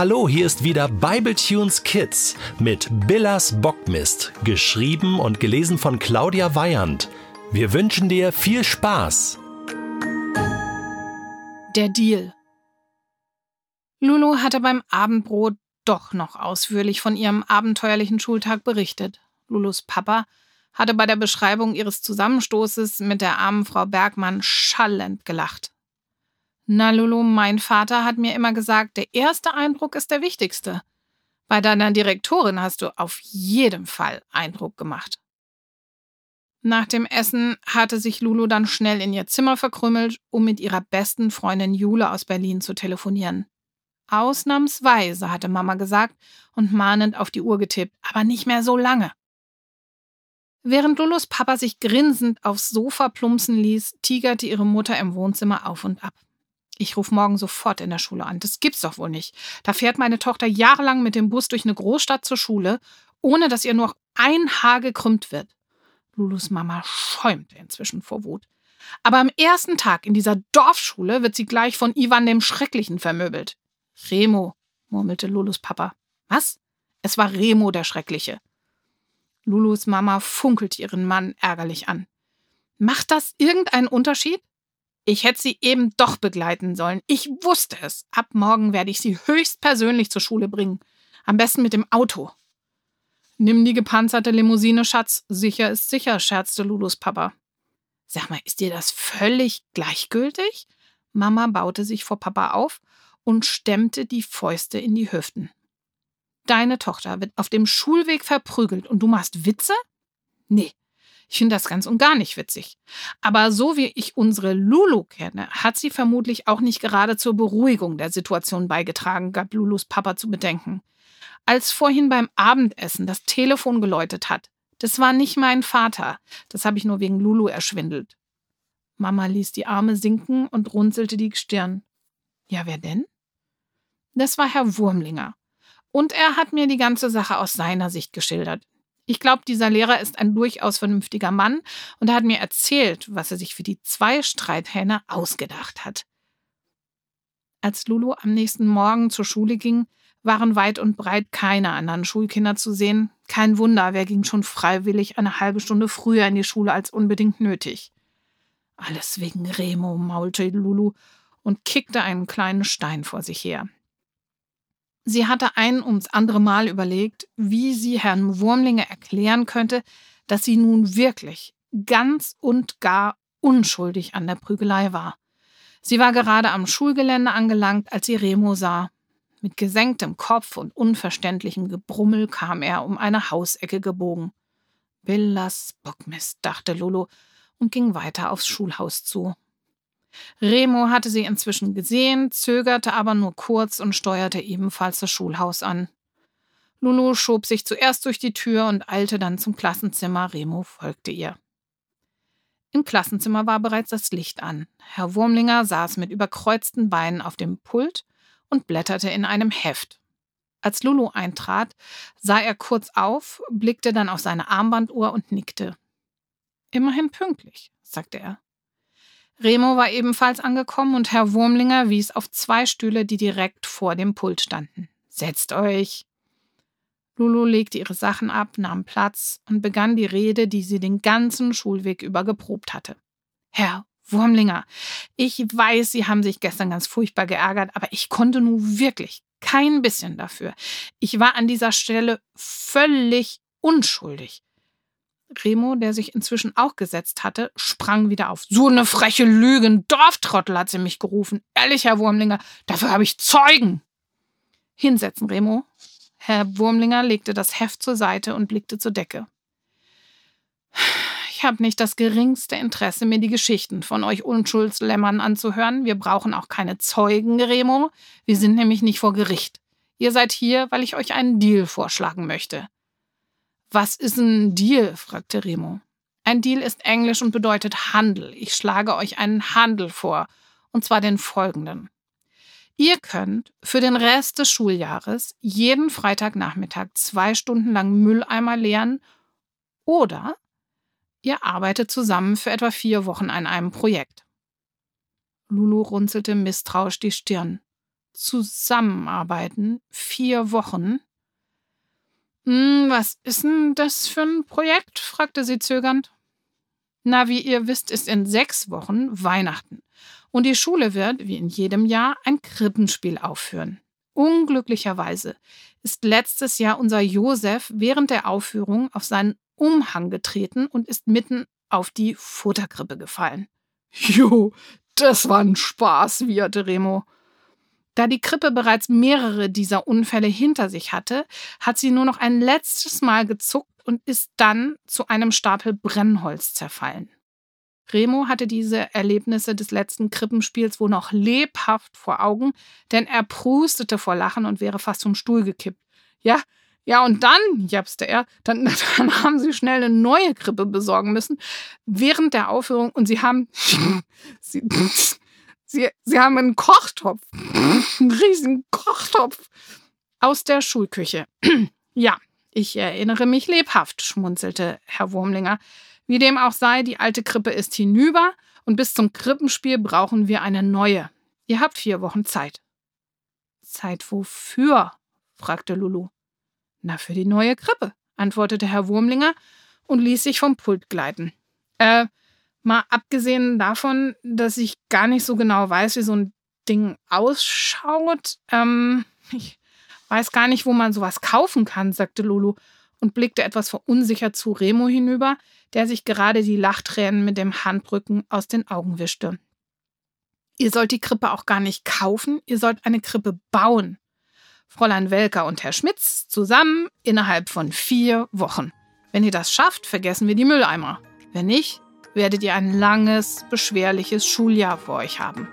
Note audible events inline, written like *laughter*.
Hallo, hier ist wieder Bibletunes Kids mit Billas Bockmist, geschrieben und gelesen von Claudia Weyand. Wir wünschen dir viel Spaß. Der Deal. Lulu hatte beim Abendbrot doch noch ausführlich von ihrem abenteuerlichen Schultag berichtet. Lulus Papa hatte bei der Beschreibung ihres Zusammenstoßes mit der armen Frau Bergmann schallend gelacht. Na, Lulu, mein Vater hat mir immer gesagt, der erste Eindruck ist der wichtigste. Bei deiner Direktorin hast du auf jeden Fall Eindruck gemacht. Nach dem Essen hatte sich Lulu dann schnell in ihr Zimmer verkrümmelt, um mit ihrer besten Freundin Jule aus Berlin zu telefonieren. Ausnahmsweise, hatte Mama gesagt und mahnend auf die Uhr getippt, aber nicht mehr so lange. Während Lulus Papa sich grinsend aufs Sofa plumpsen ließ, tigerte ihre Mutter im Wohnzimmer auf und ab. Ich rufe morgen sofort in der Schule an. Das gibt's doch wohl nicht. Da fährt meine Tochter jahrelang mit dem Bus durch eine Großstadt zur Schule, ohne dass ihr nur ein Haar gekrümmt wird. Lulus Mama schäumte inzwischen vor Wut. Aber am ersten Tag in dieser Dorfschule wird sie gleich von Ivan dem Schrecklichen vermöbelt. Remo, murmelte Lulus Papa. Was? Es war Remo der Schreckliche. Lulus Mama funkelte ihren Mann ärgerlich an. Macht das irgendeinen Unterschied? Ich hätte sie eben doch begleiten sollen. Ich wusste es. Ab morgen werde ich sie höchstpersönlich zur Schule bringen. Am besten mit dem Auto. Nimm die gepanzerte Limousine, Schatz. Sicher ist sicher, scherzte Lulus Papa. Sag mal, ist dir das völlig gleichgültig? Mama baute sich vor Papa auf und stemmte die Fäuste in die Hüften. Deine Tochter wird auf dem Schulweg verprügelt und du machst Witze? Nee, ich finde das ganz und gar nicht witzig. Aber so wie ich unsere Lulu kenne, hat sie vermutlich auch nicht gerade zur Beruhigung der Situation beigetragen, gab Lulus Papa zu bedenken. Als vorhin beim Abendessen das Telefon geläutet hat, das war nicht mein Vater. Das habe ich nur wegen Lulu erschwindelt. Mama ließ die Arme sinken und runzelte die Stirn. Ja, wer denn? Das war Herr Wurmlinger. Und er hat mir die ganze Sache aus seiner Sicht geschildert. Ich glaube, dieser Lehrer ist ein durchaus vernünftiger Mann und er hat mir erzählt, was er sich für die zwei Streithähne ausgedacht hat. Als Lulu am nächsten Morgen zur Schule ging, waren weit und breit keine anderen Schulkinder zu sehen. Kein Wunder, wer ging schon freiwillig eine halbe Stunde früher in die Schule als unbedingt nötig. Alles wegen Remo, maulte Lulu und kickte einen kleinen Stein vor sich her. Sie hatte ein ums andere Mal überlegt, wie sie Herrn Wurmlinge erklären könnte, dass sie nun wirklich ganz und gar unschuldig an der Prügelei war. Sie war gerade am Schulgelände angelangt, als sie Remo sah. Mit gesenktem Kopf und unverständlichem Gebrummel kam er um eine Hausecke gebogen. Billas Bockmist, dachte Lulu und ging weiter aufs Schulhaus zu. Remo hatte sie inzwischen gesehen, zögerte aber nur kurz und steuerte ebenfalls das Schulhaus an. Lulu schob sich zuerst durch die Tür und eilte dann zum Klassenzimmer. Remo folgte ihr. Im Klassenzimmer war bereits das Licht an. Herr Wurmlinger saß mit überkreuzten Beinen auf dem Pult und blätterte in einem Heft. Als Lulu eintrat, sah er kurz auf, blickte dann auf seine Armbanduhr und nickte. Immerhin pünktlich, sagte er. Remo war ebenfalls angekommen und Herr Wurmlinger wies auf zwei Stühle, die direkt vor dem Pult standen. Setzt euch! Lulu legte ihre Sachen ab, nahm Platz und begann die Rede, die sie den ganzen Schulweg über geprobt hatte. Herr Wurmlinger, ich weiß, Sie haben sich gestern ganz furchtbar geärgert, aber ich konnte nun wirklich kein bisschen dafür. Ich war an dieser Stelle völlig unschuldig. Remo, der sich inzwischen auch gesetzt hatte, sprang wieder auf. So eine freche Lüge, ein Dorftrottel hat sie mich gerufen. Ehrlich, Herr Wurmlinger, dafür habe ich Zeugen. Hinsetzen, Remo. Herr Wurmlinger legte das Heft zur Seite und blickte zur Decke. Ich habe nicht das geringste Interesse, mir die Geschichten von euch Unschuldslämmern anzuhören. Wir brauchen auch keine Zeugen, Remo. Wir sind nämlich nicht vor Gericht. Ihr seid hier, weil ich euch einen Deal vorschlagen möchte. Was ist ein Deal? fragte Remo. Ein Deal ist Englisch und bedeutet Handel. Ich schlage euch einen Handel vor, und zwar den folgenden. Ihr könnt für den Rest des Schuljahres jeden Freitagnachmittag zwei Stunden lang Mülleimer leeren oder ihr arbeitet zusammen für etwa vier Wochen an einem Projekt. Lulu runzelte misstrauisch die Stirn. zusammenarbeiten. Vier Wochen. Hm, was ist denn das für ein Projekt? fragte sie zögernd. Na, wie ihr wisst, ist in sechs Wochen Weihnachten. Und die Schule wird, wie in jedem Jahr, ein Krippenspiel aufführen. Unglücklicherweise ist letztes Jahr unser Josef während der Aufführung auf seinen Umhang getreten und ist mitten auf die Futterkrippe gefallen. Jo, das war ein Spaß, wieherte Remo. Da die Krippe bereits mehrere dieser Unfälle hinter sich hatte, hat sie nur noch ein letztes Mal gezuckt und ist dann zu einem Stapel Brennholz zerfallen. Remo hatte diese Erlebnisse des letzten Krippenspiels wohl noch lebhaft vor Augen, denn er prustete vor Lachen und wäre fast vom Stuhl gekippt. Ja, ja, und dann, japste er, dann, *laughs* dann haben sie schnell eine neue Krippe besorgen müssen während der Aufführung und sie haben, *laughs* sie, sie, sie haben einen Kochtopf, einen riesigen Kochtopf aus der Schulküche. *clears throat* ja, ich erinnere mich lebhaft, schmunzelte Herr Wurmlinger. Wie dem auch sei, die alte Krippe ist hinüber und bis zum Krippenspiel brauchen wir eine neue. Ihr habt vier Wochen Zeit. Zeit wofür? fragte Lulu. Na, für die neue Krippe, antwortete Herr Wurmlinger und ließ sich vom Pult gleiten. Äh, mal abgesehen davon, dass ich gar nicht so genau weiß, wie so ein Ding ausschaut, ähm, *laughs* ich weiß gar nicht, wo man sowas kaufen kann, sagte Lulu und blickte etwas verunsichert zu Remo hinüber, der sich gerade die Lachtränen mit dem Handrücken aus den Augen wischte. Ihr sollt die Krippe auch gar nicht kaufen, ihr sollt eine Krippe bauen. Fräulein Welker und Herr Schmitz zusammen innerhalb von vier Wochen. Wenn ihr das schafft, vergessen wir die Mülleimer. Wenn nicht, werdet ihr ein langes, beschwerliches Schuljahr vor euch haben.